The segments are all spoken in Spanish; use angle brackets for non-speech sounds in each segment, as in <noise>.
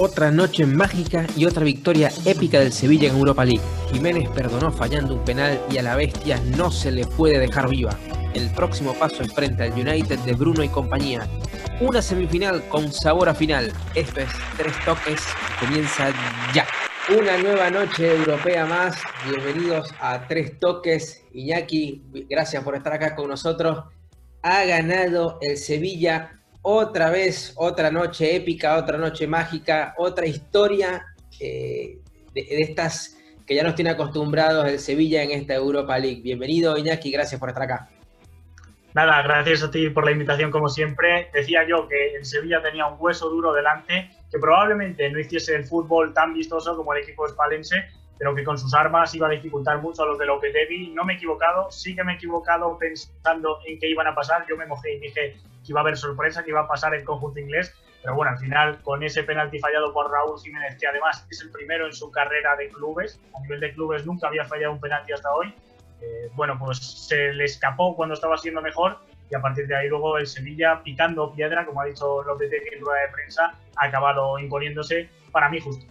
Otra noche mágica y otra victoria épica del Sevilla en Europa League. Jiménez perdonó fallando un penal y a la bestia no se le puede dejar viva. El próximo paso es frente al United de Bruno y compañía. Una semifinal con sabor a final. Esto es Tres Toques. Comienza ya. Una nueva noche europea más. Bienvenidos a Tres Toques. Iñaki, gracias por estar acá con nosotros. Ha ganado el Sevilla otra vez, otra noche épica, otra noche mágica, otra historia eh, de, estas que ya nos tiene acostumbrados el Sevilla en esta Europa League. Bienvenido Iñaki, gracias por estar acá. Nada, gracias a ti por la invitación como siempre. Decía yo que el Sevilla tenía un hueso duro delante, que probablemente no hiciese el fútbol tan vistoso como el equipo espalense, pero que con sus armas iba a dificultar mucho a los de Lopetegui. No me he equivocado, sí que me he equivocado pensando en qué iban a pasar. Yo me mojé y dije que iba a haber sorpresa, que iba a pasar el conjunto inglés. Pero bueno, al final, con ese penalti fallado por Raúl Jiménez, que además es el primero en su carrera de clubes, a nivel de clubes nunca había fallado un penalti hasta hoy, eh, bueno, pues se le escapó cuando estaba siendo mejor y a partir de ahí luego el Sevilla picando piedra, como ha dicho Lopetegui en rueda de prensa, ha acabado imponiéndose para mí justo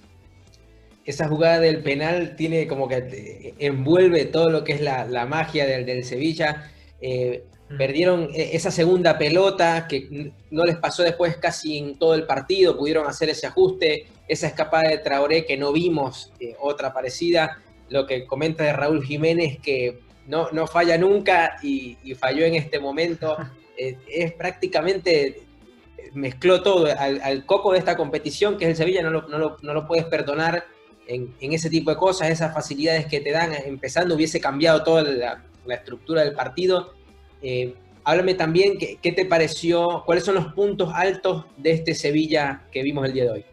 esa jugada del penal tiene como que envuelve todo lo que es la, magia del, Sevilla. Eh. Perdieron e, esa segunda pelota que no les pasó después casi en todo el partido, pudieron hacer ese ajuste, esa escapada de Traoré que no vimos, eh, otra parecida, lo que comenta de Raúl Jiménez que no, no falla nunca y, falló en este momento, <laughs> eh, es prácticamente mezcló todo al, coco de esta competición que es el Sevilla, no no no lo puedes perdonar en, ese tipo de cosas, esas facilidades que te dan empezando, hubiese cambiado toda la, estructura del partido. Eh, háblame también qué, te pareció, cuáles son los puntos altos de este Sevilla que vimos el día de hoy.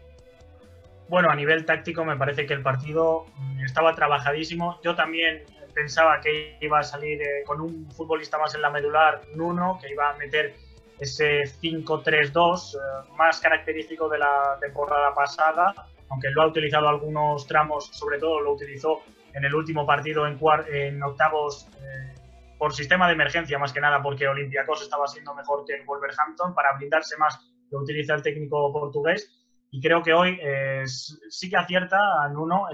Bueno, a nivel táctico me parece que el partido estaba trabajadísimo. Yo también pensaba que iba a salir eh, con un futbolista más en la medular, Nuno, que iba a meter ese 5-3-2 eh, más característico de la temporada pasada aunque lo ha utilizado algunos tramos, sobre todo lo utilizó en el último partido en, en octavos eh, por sistema de emergencia, más que nada porque Olympiacos estaba siendo mejor que Wolverhampton, para blindarse más lo utiliza el técnico portugués. Y creo que hoy eh, sí que acierta a Nuno,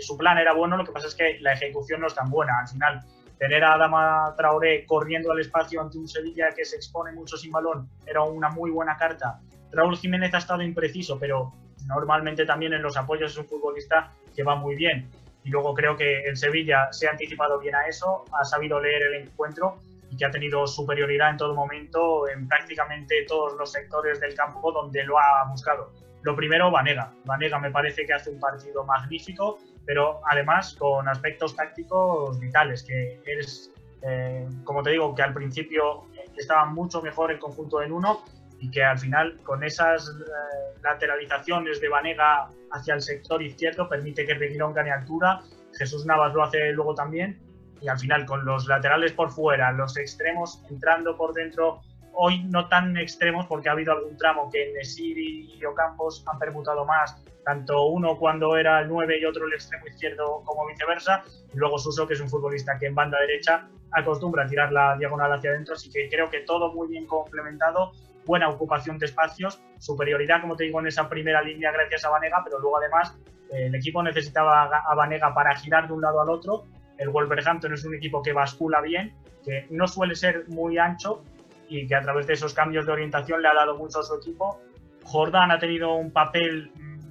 su plan era bueno, lo que pasa es que la ejecución no es tan buena. Al final, tener a Adama Traoré corriendo al espacio ante un Sevilla que se expone mucho sin balón era una muy buena carta. Raúl Jiménez ha estado impreciso, pero normalmente también en los apoyos es un futbolista que va muy bien. Y luego creo que el Sevilla se ha anticipado bien a eso, ha sabido leer el encuentro y que ha tenido superioridad en todo momento en prácticamente todos los sectores del campo donde lo ha buscado. Lo primero, Vanega. Vanega me parece que hace un partido magnífico, pero además con aspectos tácticos vitales, que es, eh, como te digo, que al principio estaba mucho mejor el conjunto en uno y que al final con esas eh, lateralizaciones de Vanega hacia el sector izquierdo permite que Reguilón gane altura, Jesús Navas lo hace luego también. Y al final con los laterales por fuera, los extremos entrando por dentro, hoy no tan extremos porque ha habido algún tramo que Nesiri y Ocampos han permutado más, tanto uno cuando era el 9 y otro el extremo izquierdo como viceversa, y luego Suso que es un futbolista que en banda derecha acostumbra a tirar la diagonal hacia adentro, así que creo que todo muy bien complementado buena ocupación de espacios, superioridad, como te digo, en esa primera línea gracias a Vanega, pero luego además eh, el equipo necesitaba a Vanega para girar de un lado al otro. El Wolverhampton es un equipo que bascula bien, que no suele ser muy ancho y que a través de esos cambios de orientación le ha dado mucho a su equipo. Jordan ha tenido un papel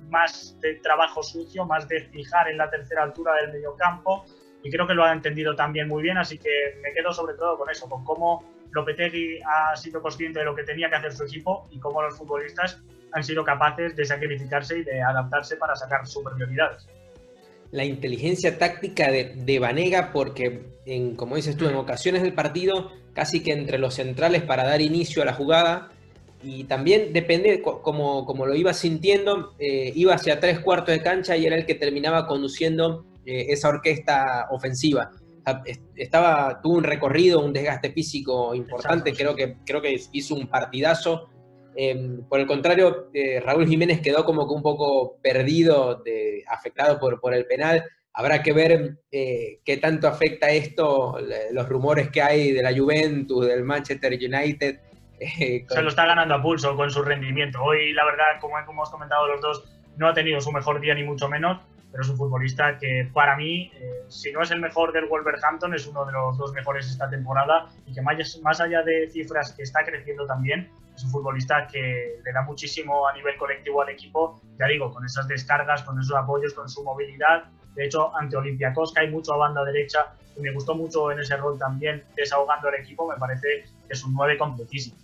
más de trabajo sucio, más de fijar en la tercera altura del mediocampo y creo que lo ha entendido también muy bien, así que me quedo sobre todo con eso, con cómo Lopetegui ha sido consciente de lo que tenía que hacer su equipo y cómo los futbolistas han sido capaces de sacrificarse y de adaptarse para sacar superioridades. La inteligencia táctica de, de Vanega, porque, en, como dices tú, en ocasiones del partido, casi que entre los centrales para dar inicio a la jugada, y también depende, como, como lo iba sintiendo, eh, iba hacia tres cuartos de cancha y era el que terminaba conduciendo eh, esa orquesta ofensiva. Estaba, tuvo un recorrido, un desgaste físico importante, creo que, creo que hizo un partidazo. Em, por el contrario, eh, Raúl Jiménez quedó como que un poco perdido, de, afectado por, por el penal. Habrá que ver eh, qué tanto afecta esto, los rumores que hay de la Juventus, del Manchester United. Eh, Se lo está ganando a pulso con su rendimiento. Hoy, la verdad, como hemos comentado los dos, no ha tenido su mejor día ni mucho menos, pero es un futbolista que para mí, eh, si no es el mejor del Wolverhampton, es uno de los dos mejores esta temporada y que más, allá de cifras que está creciendo también, es un futbolista que le da muchísimo a nivel colectivo al equipo, ya digo, con esas descargas, con esos apoyos, con su movilidad. De hecho, ante Olympiacos hay mucho a banda derecha y me gustó mucho en ese rol también, desahogando al equipo, me parece que es un 9 completísimo.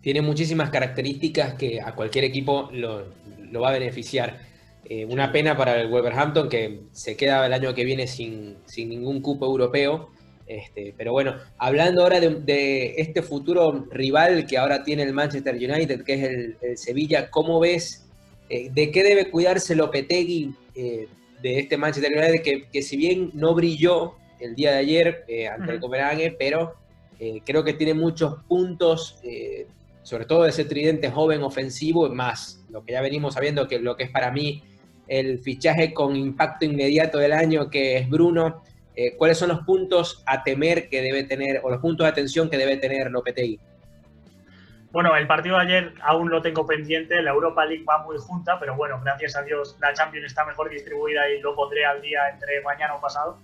Tiene muchísimas características que a cualquier equipo lo va a beneficiar. Eh, una pena para el Wolverhampton que se queda el año que viene sin, sin ningún cupo europeo. Este, pero bueno, hablando ahora de, este futuro rival que ahora tiene el Manchester United, que es el, Sevilla, ¿cómo ves? Eh, ¿De qué debe cuidarse Lopetegui eh, de este Manchester United que, que, si bien no brilló el día de ayer ante el Copenhague, pero creo que tiene muchos puntos, sobre todo de ese tridente joven ofensivo, más lo que ya venimos sabiendo que lo que es para mí el fichaje con impacto inmediato del año, que es Bruno. Eh, ¿Cuáles son los puntos a temer que debe tener, o los puntos de atención que debe tener Lopetegui? Bueno, el partido de ayer aún lo tengo pendiente, la Europa League va muy junta, pero bueno, gracias a Dios la Champions está mejor distribuida y lo pondré al día entre mañana o pasado.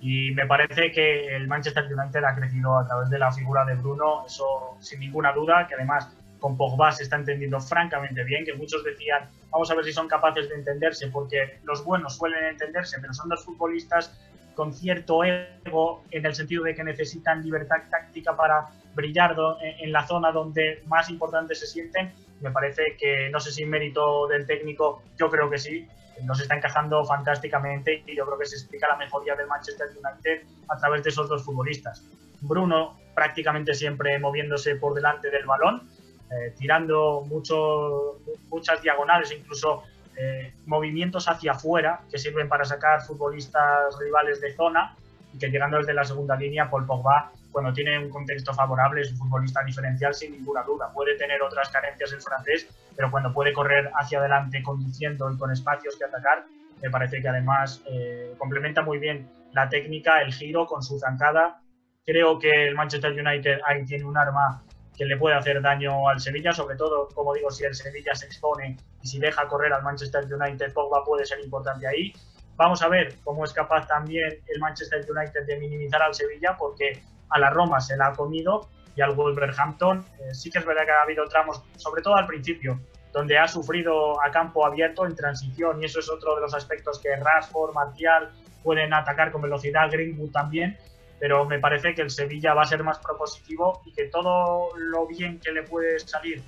Y me parece que el Manchester United ha crecido a través de la figura de Bruno, eso sin ninguna duda, que además con Pogba se está entendiendo francamente bien, que muchos decían, vamos a ver si son capaces de entenderse, porque los buenos suelen entenderse, pero son dos futbolistas con cierto ego en el sentido de que necesitan libertad táctica para brillar en la zona donde más importantes se sienten. Me parece que, no sé si mérito del técnico, yo creo que sí, nos está encajando fantásticamente y yo creo que se explica la mejoría del Manchester United a través de esos dos futbolistas. Bruno prácticamente siempre moviéndose por delante del balón, eh, tirando mucho, muchas diagonales, incluso eh, movimientos hacia afuera que sirven para sacar futbolistas rivales de zona y que llegando desde la segunda línea, Paul Pogba, cuando tiene un contexto favorable, es un futbolista diferencial sin ninguna duda. Puede tener otras carencias el francés, pero cuando puede correr hacia adelante conduciendo y con espacios que atacar, me parece que además eh, complementa muy bien la técnica, el giro con su zancada. Creo que el Manchester United ahí tiene un arma que le puede hacer daño al Sevilla, sobre todo, como digo, si el Sevilla se expone y si deja correr al Manchester United, Pogba puede ser importante ahí. Vamos a ver cómo es capaz también el Manchester United de minimizar al Sevilla, porque a la Roma se la ha comido y al Wolverhampton eh, sí que es verdad que ha habido tramos, sobre todo al principio, donde ha sufrido a campo abierto en transición y eso es otro de los aspectos que Rashford, Martial pueden atacar con velocidad, Greenwood también, pero me parece que el Sevilla va a ser más propositivo y que todo lo bien que le puede salir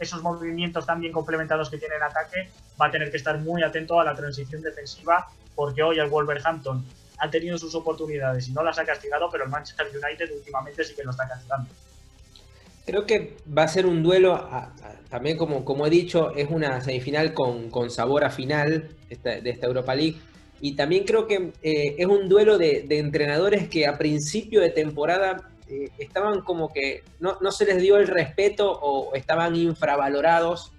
esos movimientos tan bien complementados que tiene en ataque, va a tener que estar muy atento a la transición defensiva, porque hoy el Wolverhampton ha tenido sus oportunidades y no las ha castigado, pero el Manchester United últimamente sí que lo está castigando. Creo que va a ser un duelo, también como, como he dicho, es una semifinal con, con sabor a final de esta Europa League y también creo que eh, es un duelo de, entrenadores que a principio de temporada eh, estaban como que no, se les dio el respeto o estaban infravalorados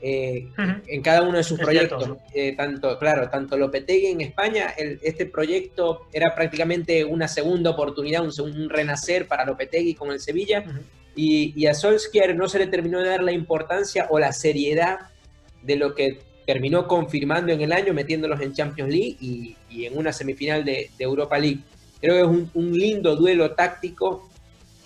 eh, en cada uno de sus proyectos. tanto, claro, tanto Lopetegui en España, este proyecto era prácticamente una segunda oportunidad, un, renacer para Lopetegui con el Sevilla. y, y, a Solskjaer no se le terminó de dar la importancia o la seriedad de lo que terminó confirmando en el año, metiéndolos en Champions League y, en una semifinal de, Europa League. Creo que es un, lindo duelo táctico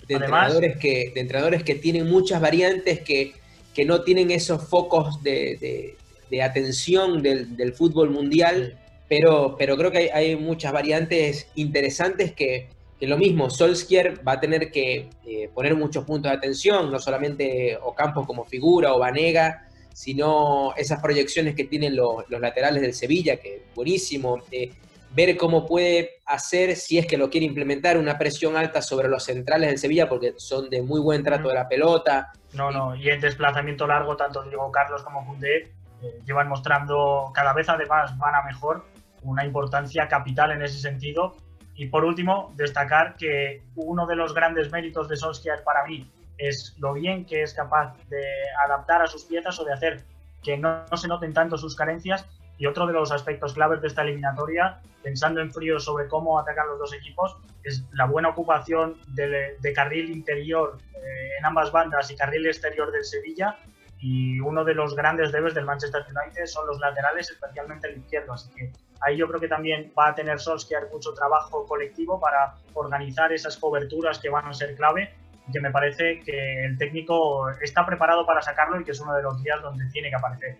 de, entrenadores que, de entrenadores que tienen muchas variantes, que, que no tienen esos focos de, atención del, fútbol mundial, pero, pero creo que hay, muchas variantes interesantes que, que, lo mismo, Solskjaer va a tener que eh, poner muchos puntos de atención, no solamente Ocampo como figura o Vanega, sino esas proyecciones que tienen los, laterales del Sevilla, que buenísimo. Eh, ver cómo puede hacer, si es que lo quiere implementar, una presión alta sobre los centrales del Sevilla, porque son de muy buen trato de la pelota. No, no, y en desplazamiento largo, tanto Diego Carlos como Fundé eh, llevan mostrando cada vez además van a mejor una importancia capital en ese sentido. Y por último, destacar que uno de los grandes méritos de Solskjaer para mí es lo bien que es capaz de adaptar a sus piezas o de hacer que no, se noten tanto sus carencias. Y otro de los aspectos claves de esta eliminatoria, pensando en frío sobre cómo atacar los dos equipos, es la buena ocupación de, carril interior eh, en ambas bandas y carril exterior del Sevilla. y uno de los grandes debes del Manchester United son los laterales, especialmente el izquierdo. Así que ahí yo creo que también va a tener Solskjaer mucho trabajo colectivo para organizar esas coberturas que van a ser clave. Que me parece que el técnico está preparado para sacarlo y que es uno de los días donde tiene que aparecer.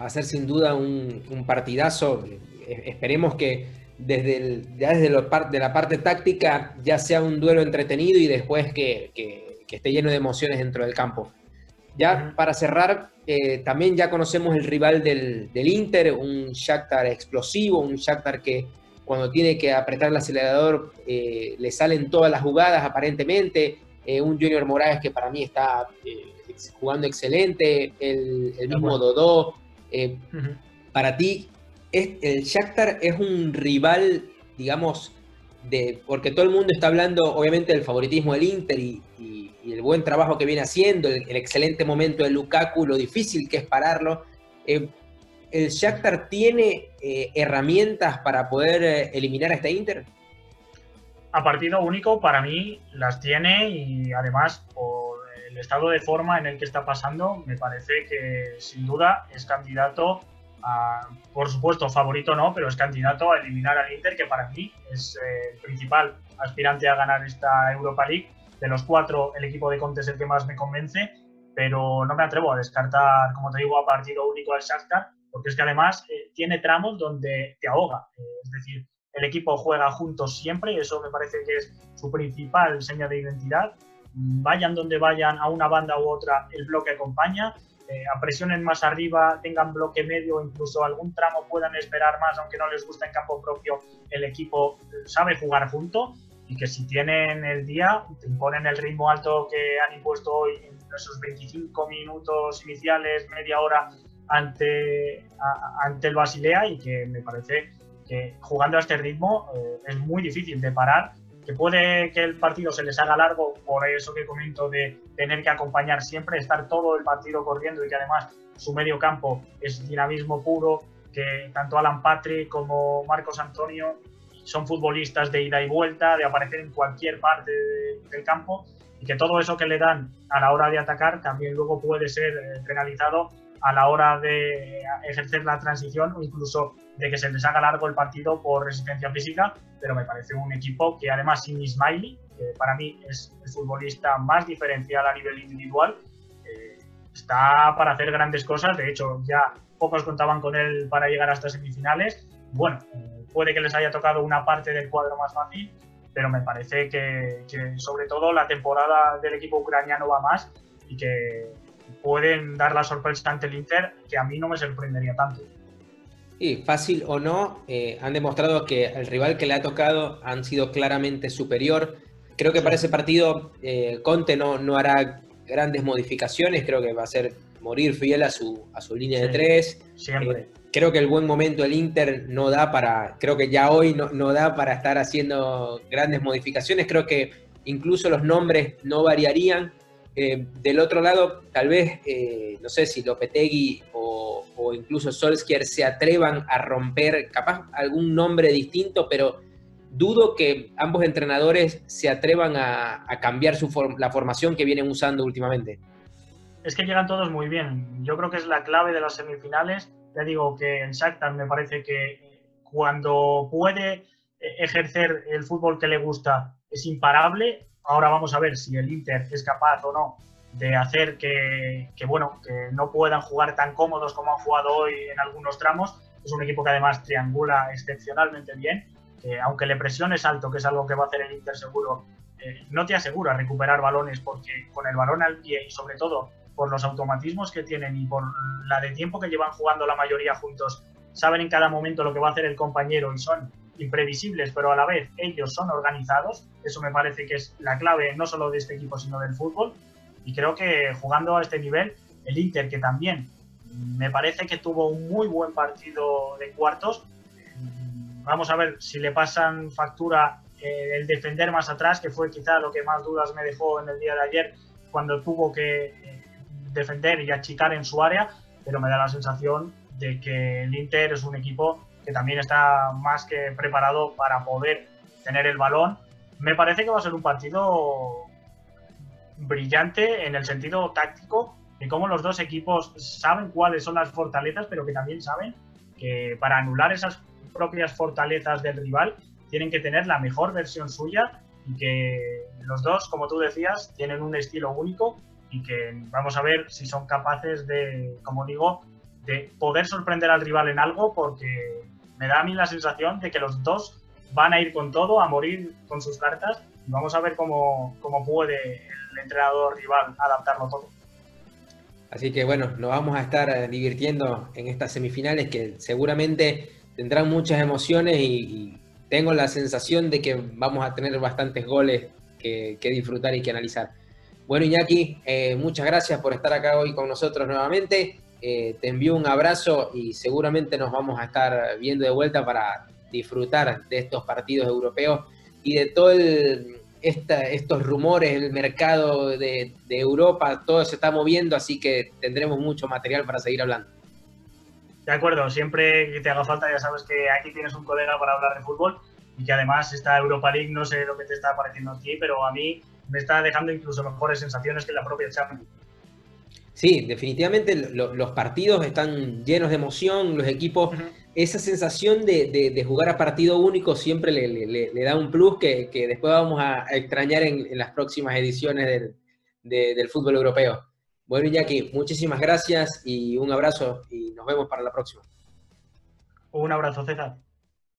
Va a ser sin duda un, partidazo. Esperemos que desde, ya desde de la parte táctica ya sea un duelo entretenido y después que, que esté lleno de emociones dentro del campo. Ya para cerrar, eh, también ya conocemos el rival del, Inter, un Shakhtar explosivo, un Shakhtar que cuando tiene que apretar el acelerador eh, le salen todas las jugadas aparentemente, eh, un Junior Morales que para mí está jugando excelente, el, mismo Dodó. Para ti, el Shakhtar es un rival, digamos, de, porque todo el mundo está hablando obviamente del favoritismo del Inter y el buen trabajo que viene haciendo, el, excelente momento de Lukaku, lo difícil que es pararlo. Eh, ¿El Shakhtar tiene eh, herramientas para poder eh, eliminar a este Inter? A partido único, para mí, las tiene y además por el estado de forma en el que está pasando, me parece que sin duda es candidato a, por supuesto, favorito no, pero es candidato a eliminar al Inter, que para mí es el principal aspirante a ganar esta Europa League de los cuatro, el equipo de Conte es el que más me convence, pero no me atrevo a descartar, como te digo, a partido único al Shakhtar, porque es que además eh, tiene tramos donde te ahoga. Eh, es decir, el equipo juega juntos siempre y eso me parece que es su principal seña de identidad. Vayan donde vayan, a una banda u otra, el bloque acompaña. Eh, apresionen más arriba, tengan bloque medio, incluso algún tramo puedan esperar más, aunque no les gusta en campo propio, el equipo sabe jugar junto y que si tienen el día, te imponen el ritmo alto que han impuesto hoy en esos 25 minutos iniciales, media hora ante, ante el Basilea y que me parece que jugando a este ritmo eh, es muy difícil de parar, que puede que el partido se les haga largo por eso que comento de tener que acompañar siempre, estar todo el partido corriendo y que además su medio campo es dinamismo puro, que tanto Alan Patrick como Marcos Antonio son futbolistas de ida y vuelta, de aparecer en cualquier parte del campo y que todo eso que le dan a la hora de atacar también luego puede ser eh, penalizado a la hora de ejercer la transición o incluso de que se les haga largo el partido por resistencia física, pero me parece un equipo que además sin Ismaili, que para mí es el futbolista más diferencial a nivel individual, eh, está para hacer grandes cosas, de hecho ya pocos contaban con él para llegar hasta semifinales, bueno, puede que les haya tocado una parte del cuadro más fácil, pero me parece que, sobre todo la temporada del equipo ucraniano va más y que pueden dar la sorpresa ante el Inter, que a mí no me sorprendería tanto. Sí, fácil o no, eh, han demostrado que el rival que le ha tocado han sido claramente superior. Creo que para ese partido eh, Conte no, no hará grandes modificaciones, creo que va a ser morir fiel a su, a su línea de tres. Siempre. Eh, creo que el buen momento del Inter no da para, creo que ya hoy no, no, da para estar haciendo grandes modificaciones, creo que incluso los nombres no variarían. Eh, del otro lado, tal vez, eh, no sé si Lopetegui o, incluso Solskjaer se atrevan a romper capaz algún nombre distinto, pero dudo que ambos entrenadores se atrevan a, a cambiar su la formación que vienen usando últimamente. Es que llegan todos muy bien. Yo creo que es la clave de las semifinales ya digo que en Shakhtar me parece que cuando puede eh, ejercer el fútbol que le gusta es imparable. Ahora vamos a ver si el Inter es capaz o no de hacer que, bueno, que no puedan jugar tan cómodos como han jugado hoy en algunos tramos. Es un equipo que además triangula excepcionalmente bien, que aunque le presiones alto, que es algo que va a hacer el Inter seguro, eh, no te asegura recuperar balones porque con el balón al pie y sobre todo por los automatismos que tienen y por la de tiempo que llevan jugando la mayoría juntos, saben en cada momento lo que va a hacer el compañero y son imprevisibles, pero a la vez ellos son organizados. Eso me parece que es la clave no solo de este equipo, sino del fútbol. Y creo que jugando a este nivel, el Inter, que también me parece que tuvo un muy buen partido de cuartos, vamos a ver si le pasan factura eh, el defender más atrás, que fue quizá lo que más dudas me dejó en el día de ayer, cuando tuvo que eh, defender y achicar en su área, pero me da la sensación de que el Inter es un equipo que también está más que preparado para poder tener el balón. Me parece que va a ser un partido brillante en el sentido táctico de cómo los dos equipos saben cuáles son las fortalezas, pero que también saben que para anular esas propias fortalezas del rival tienen que tener la mejor versión suya y que los dos, como tú decías, tienen un estilo único y que vamos a ver si son capaces de, como digo, de poder sorprender al rival en algo porque me da a mí la sensación de que los dos van a ir con todo, a morir con sus cartas vamos a ver cómo, cómo puede el entrenador rival adaptarlo todo. Así que bueno, nos vamos a estar eh, divirtiendo en estas semifinales que seguramente tendrán muchas emociones y, tengo la sensación de que vamos a tener bastantes goles que, disfrutar y que analizar. Bueno, Iñaki, eh, muchas gracias por estar acá hoy con nosotros nuevamente. Eh, te envío un abrazo y seguramente nos vamos a estar viendo de vuelta para disfrutar de estos partidos europeos y de todo el, estos rumores, el mercado de, Europa, todo se está moviendo, así que tendremos mucho material para seguir hablando. De acuerdo, siempre que te haga falta ya sabes que aquí tienes un colega para hablar de fútbol y que además esta Europa League, no sé lo que te está pareciendo a ti, pero a mí me está dejando incluso mejores sensaciones que la propia Champions. Sí, definitivamente los partidos están llenos de emoción, los equipos esa sensación de, jugar a partido único siempre le, da un plus que, después vamos a, extrañar en, las próximas ediciones del, fútbol europeo. Bueno, Iñaki, muchísimas gracias y un abrazo y nos vemos para la próxima. Un abrazo, César.